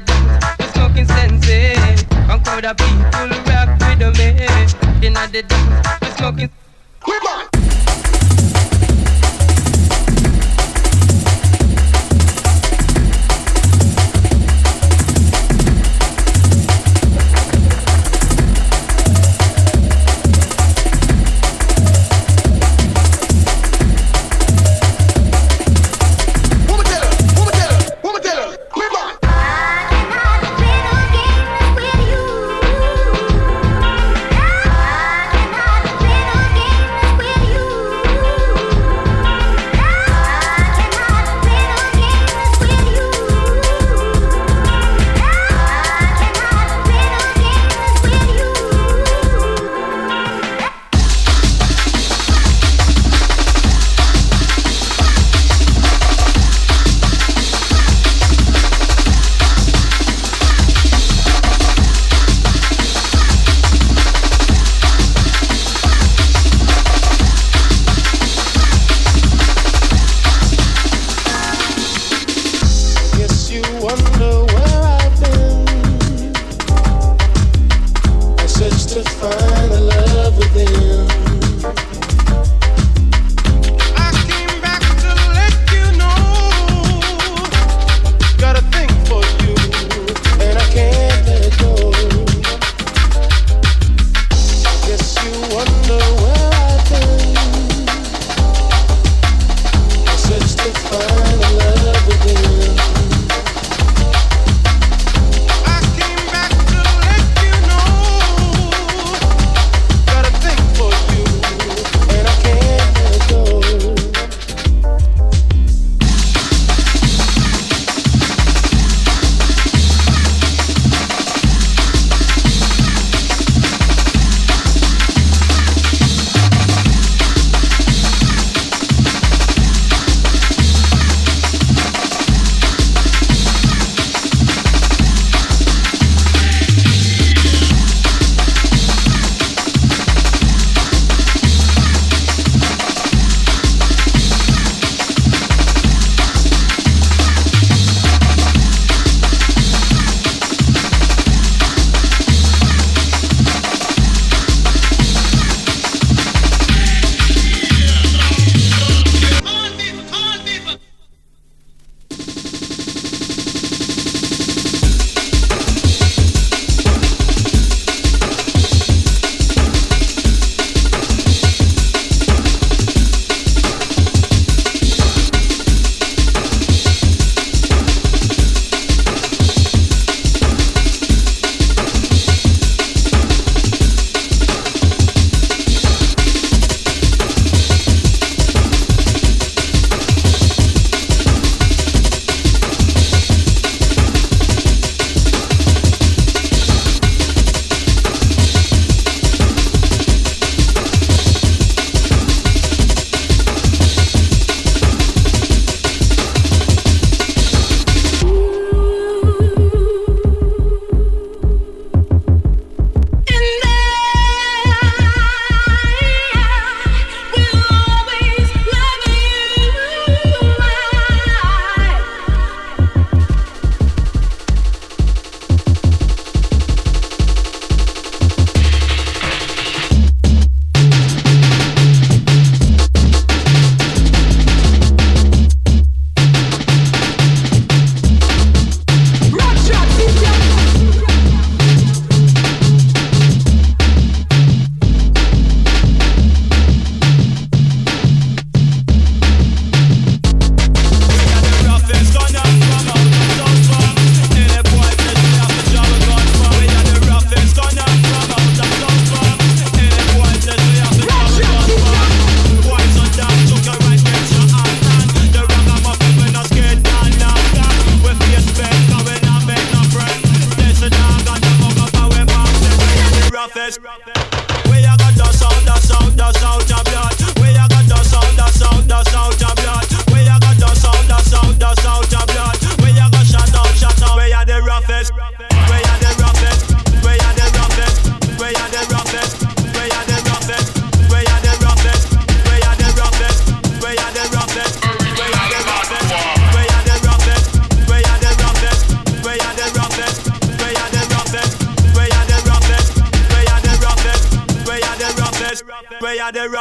the dance, just smoking sense. And crowd of people rock with me. Inna the dance, we smoking. We on.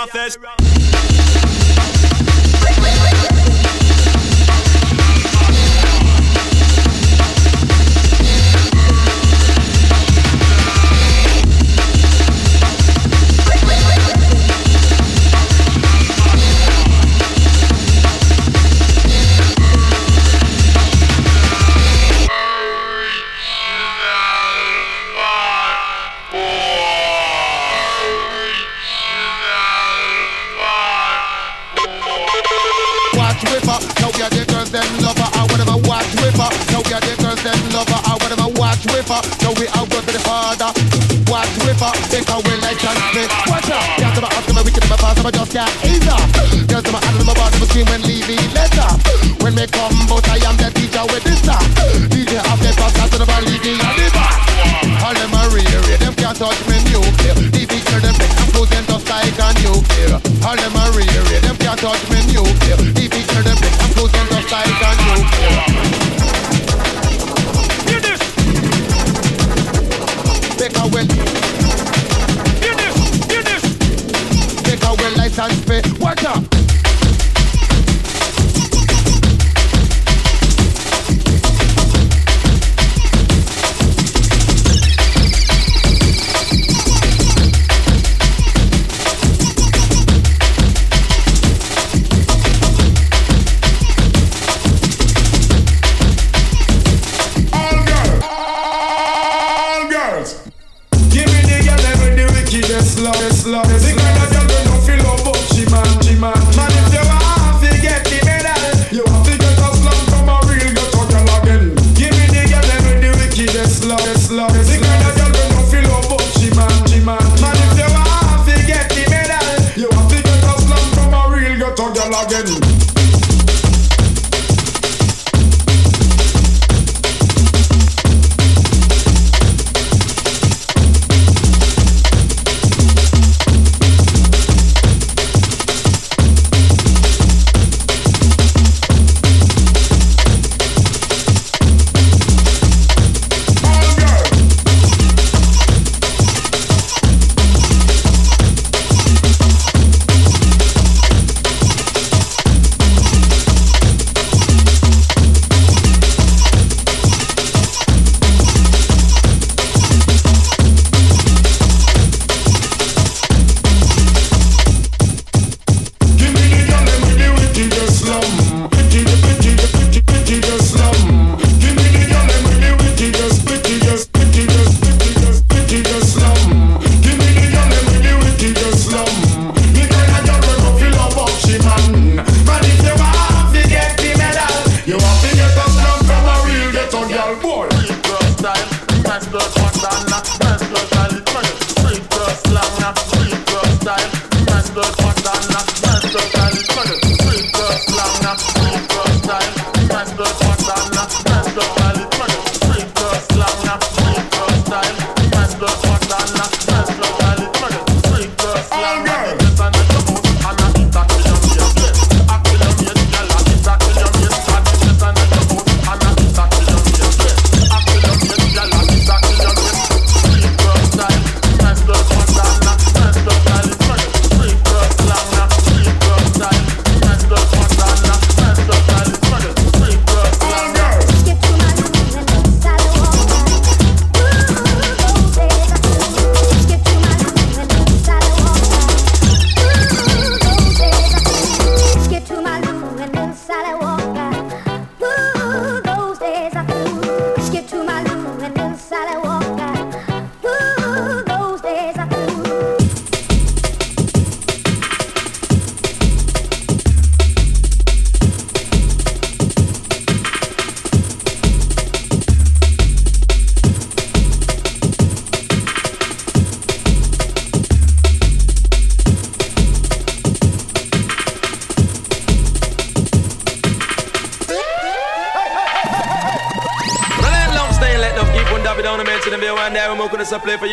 Rockfest. Roughest. play for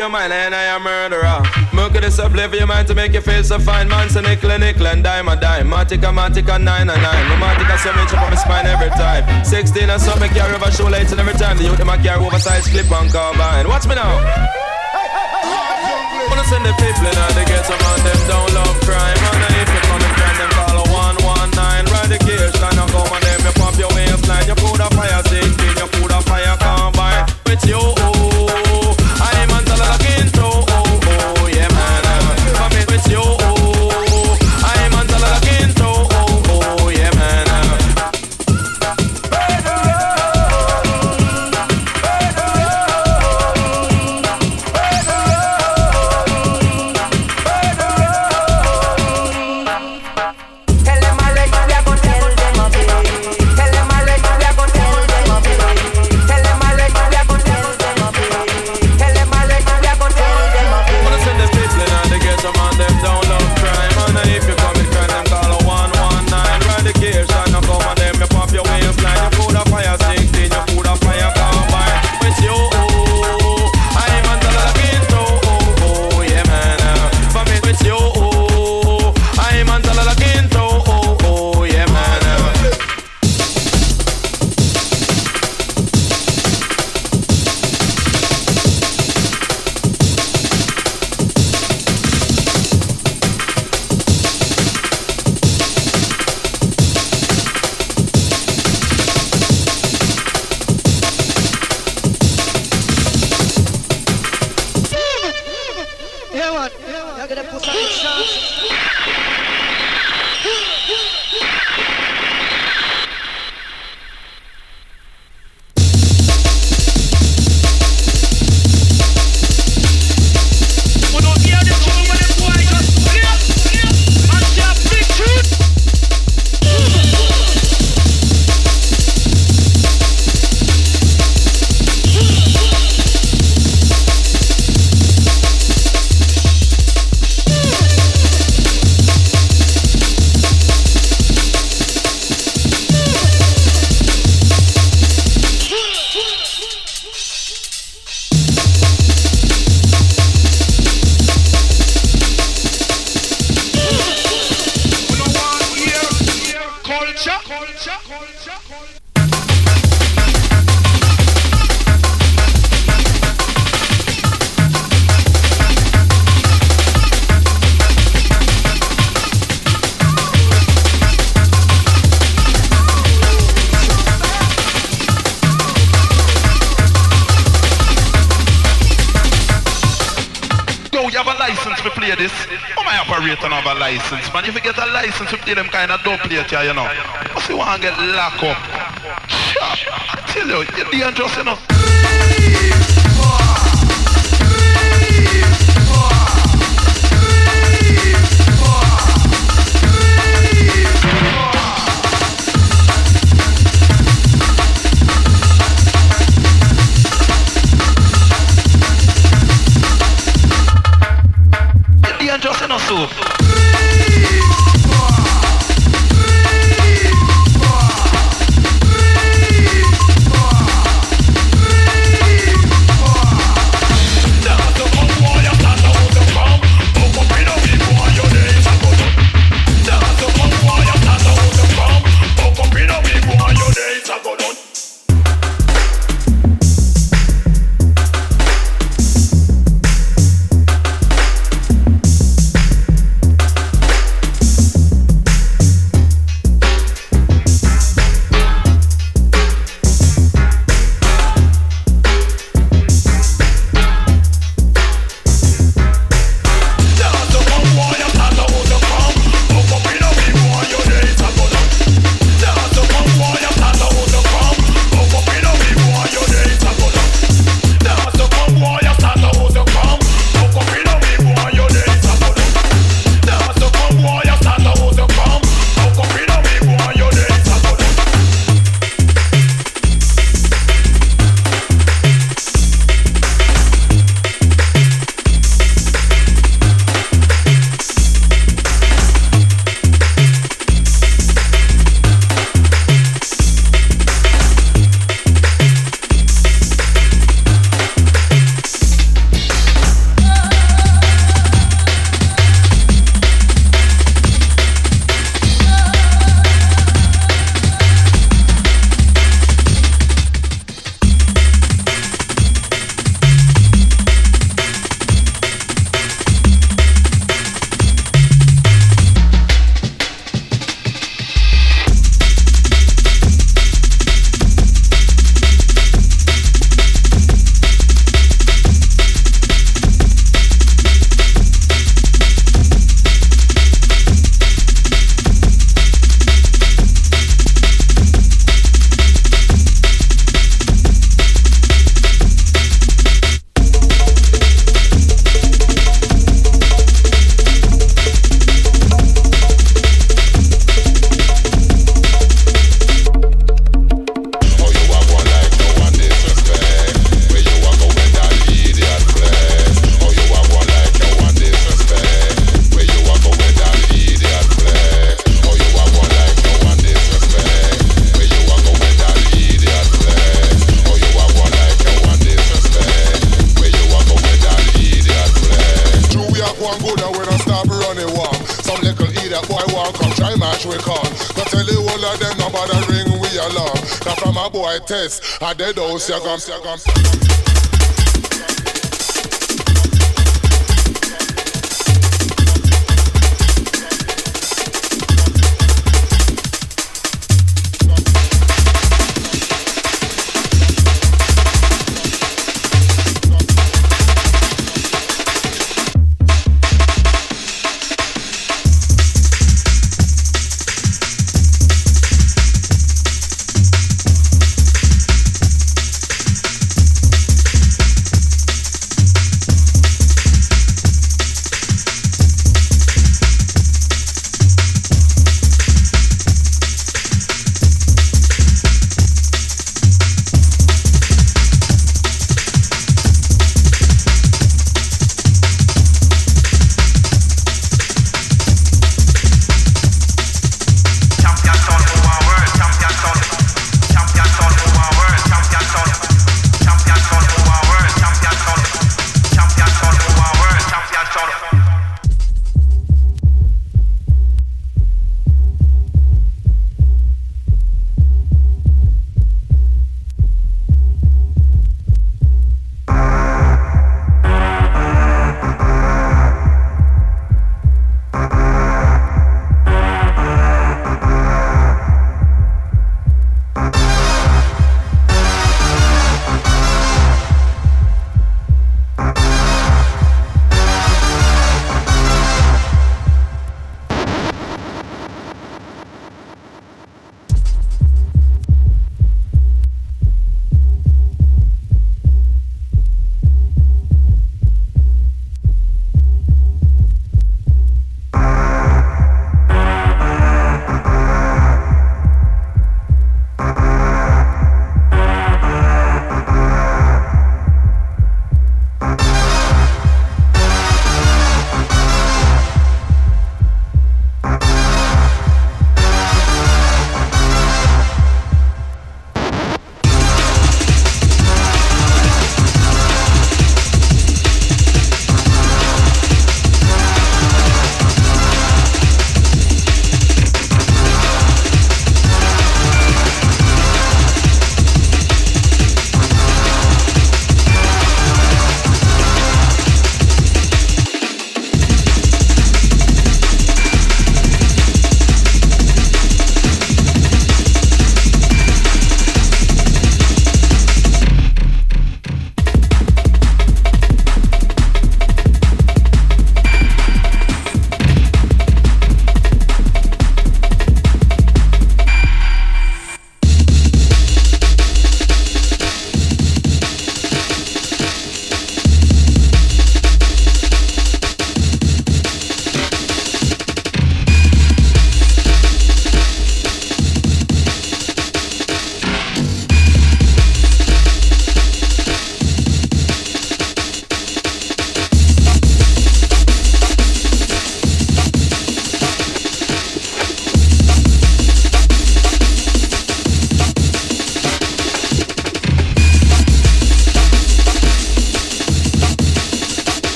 your mind and I am murderer. Milk this play for your mind to make you feel so fine, man. So nickel and nickel and dime a dime. Matica, Matica, nine and nine. No Matica, so me chop on my spine every time. 16 and some me carry over shoelaces every time. The youth them a carry oversized clip on carbine. Watch me now. Agora puxar o chão. Here, you get a license, you deal them kind of dope later, you know. Cause you want to get locked up. I tell you, you're dangerous enough. dangerous test, a dead house you gum,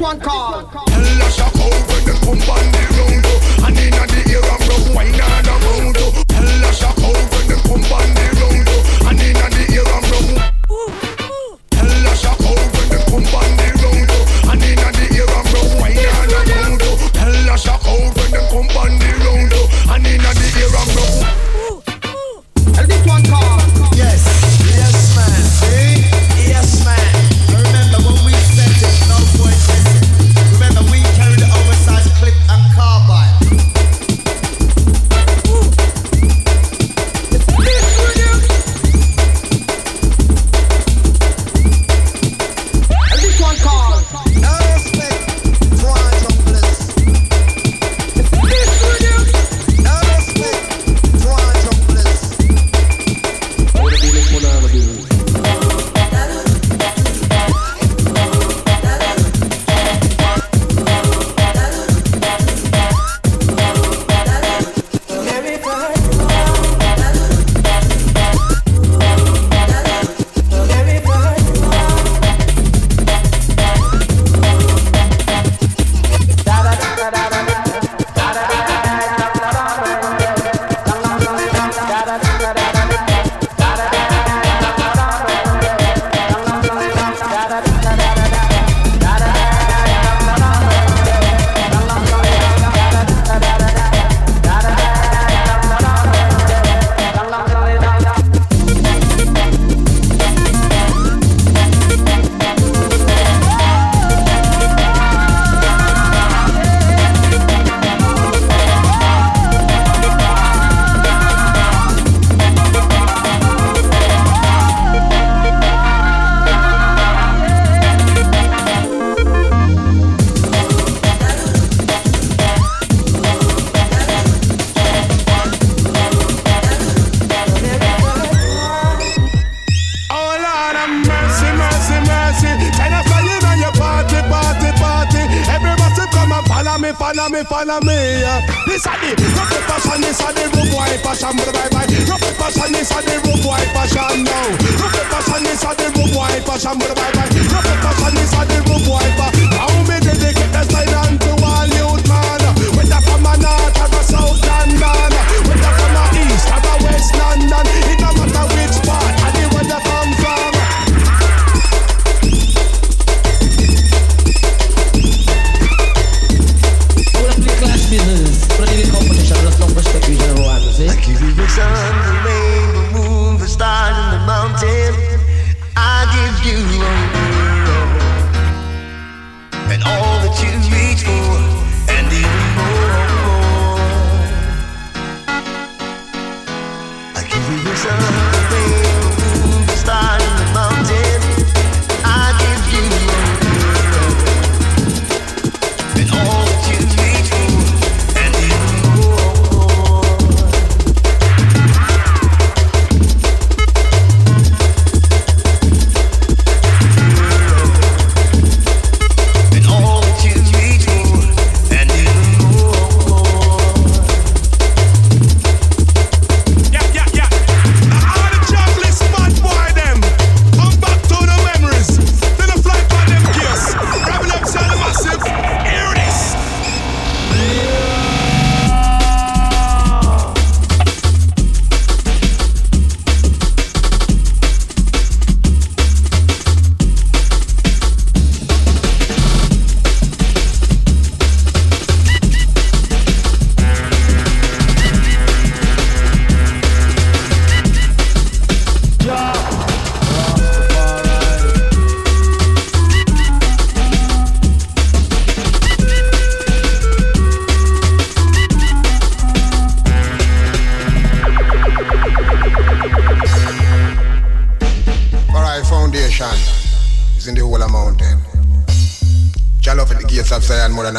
one call. Tell when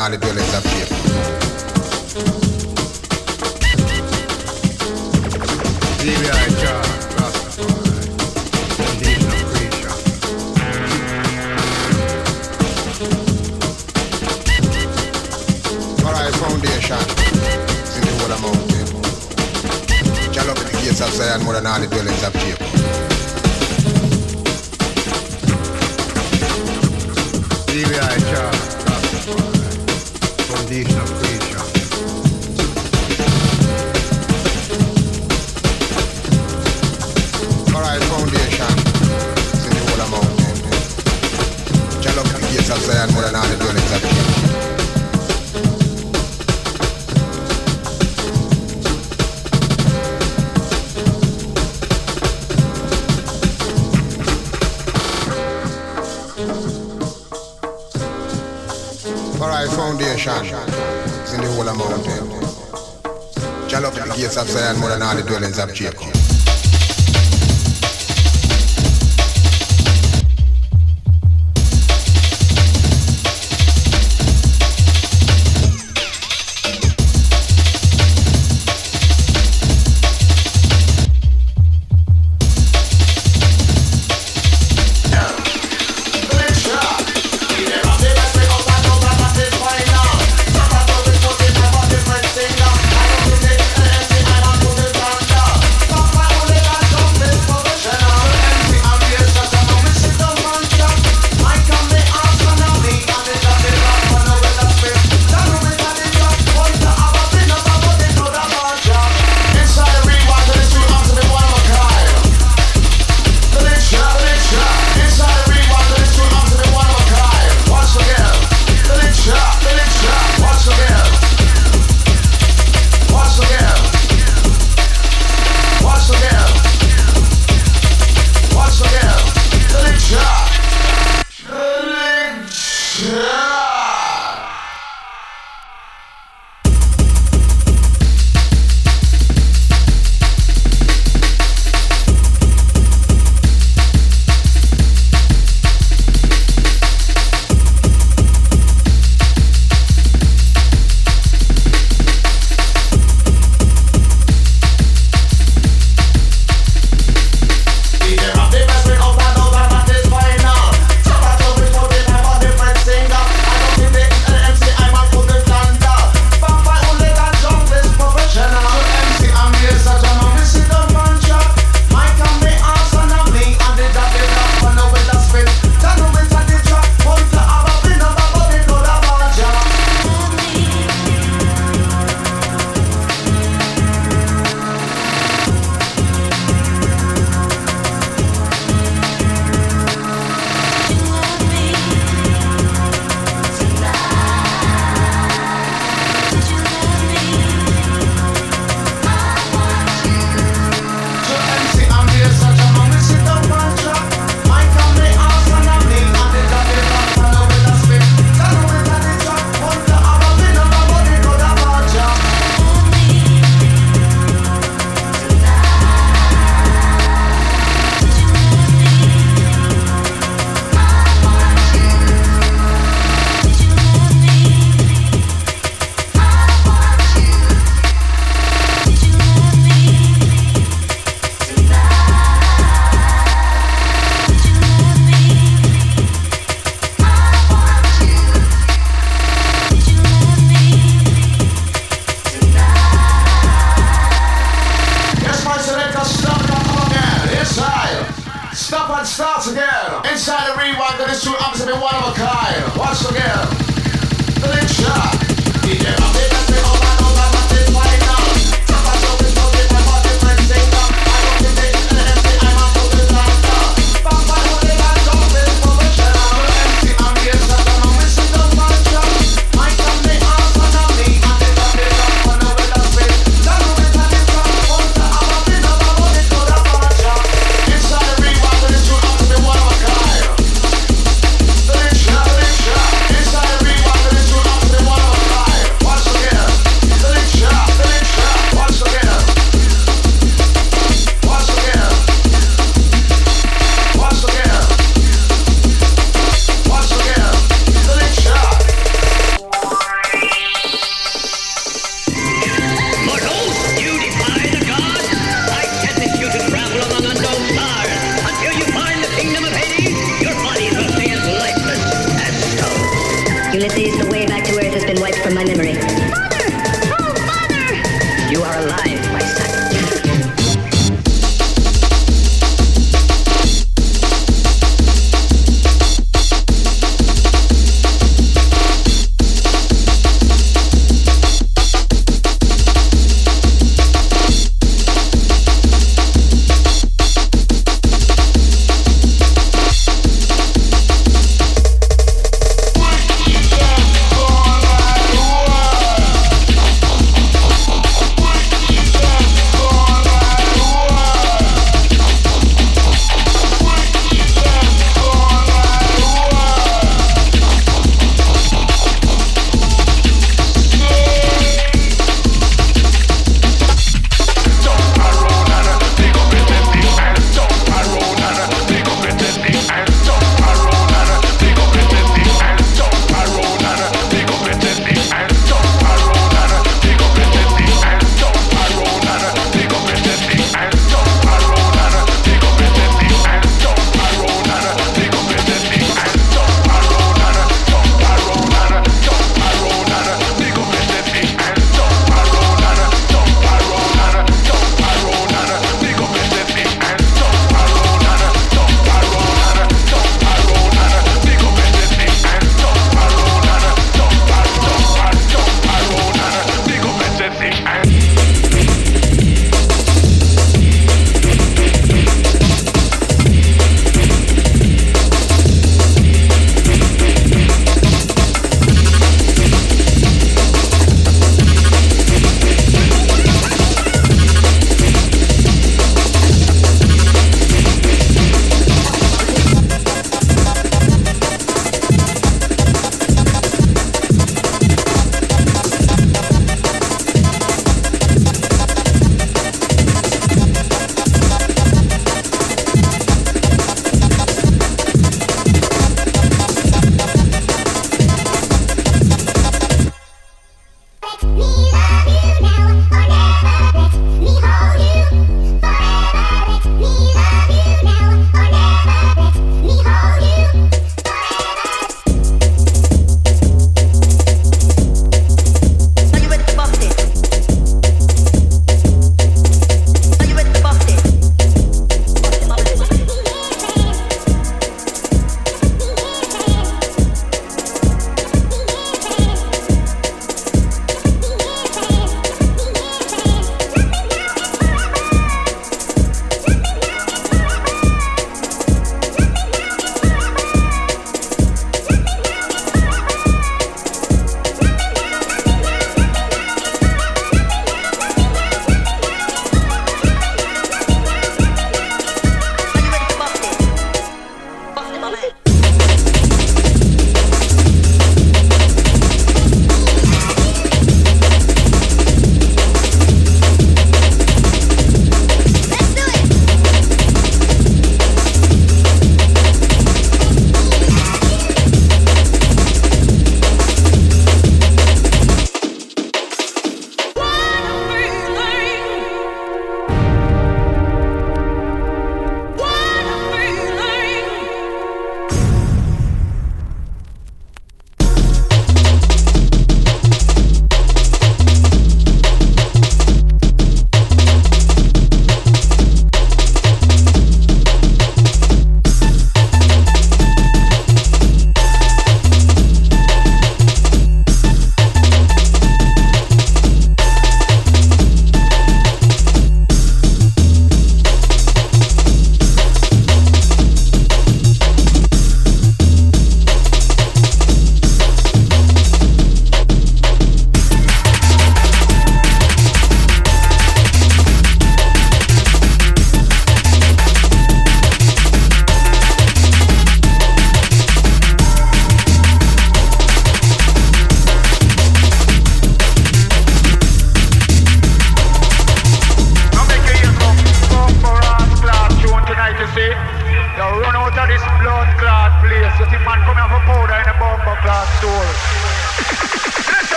all the dealers. foundation is in the whole of mountain. Shall up the gates of Zion more than all the dwellings of Jacob.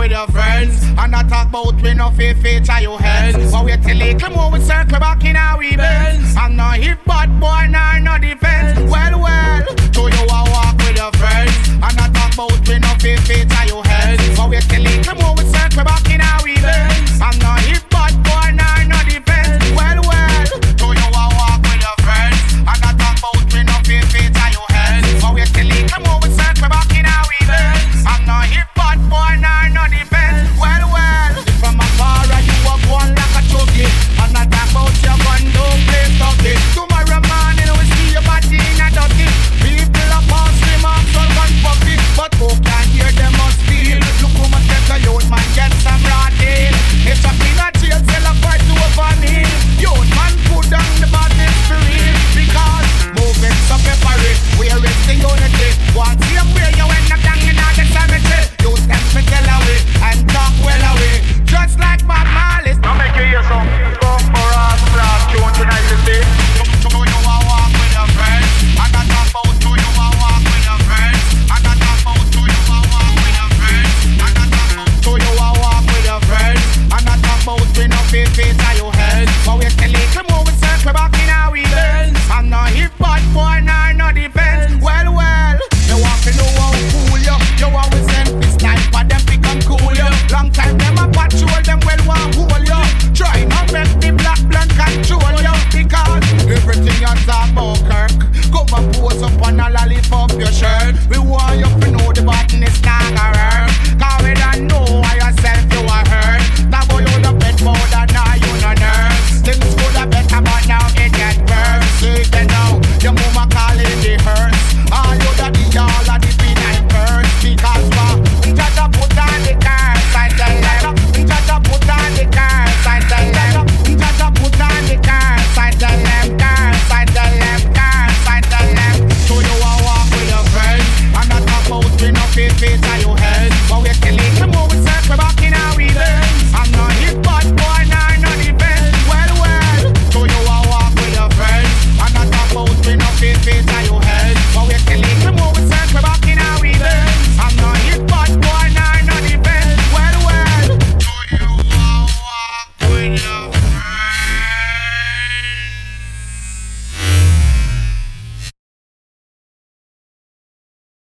with your friends. And I talk about we no fit feature your hands. But wait till little more we circle back in our we bends. And no hip bad boy, nor no defense. Well, well, so you a walk with your friends. And I talk about we no fit feature your hands. But wait till little more we circle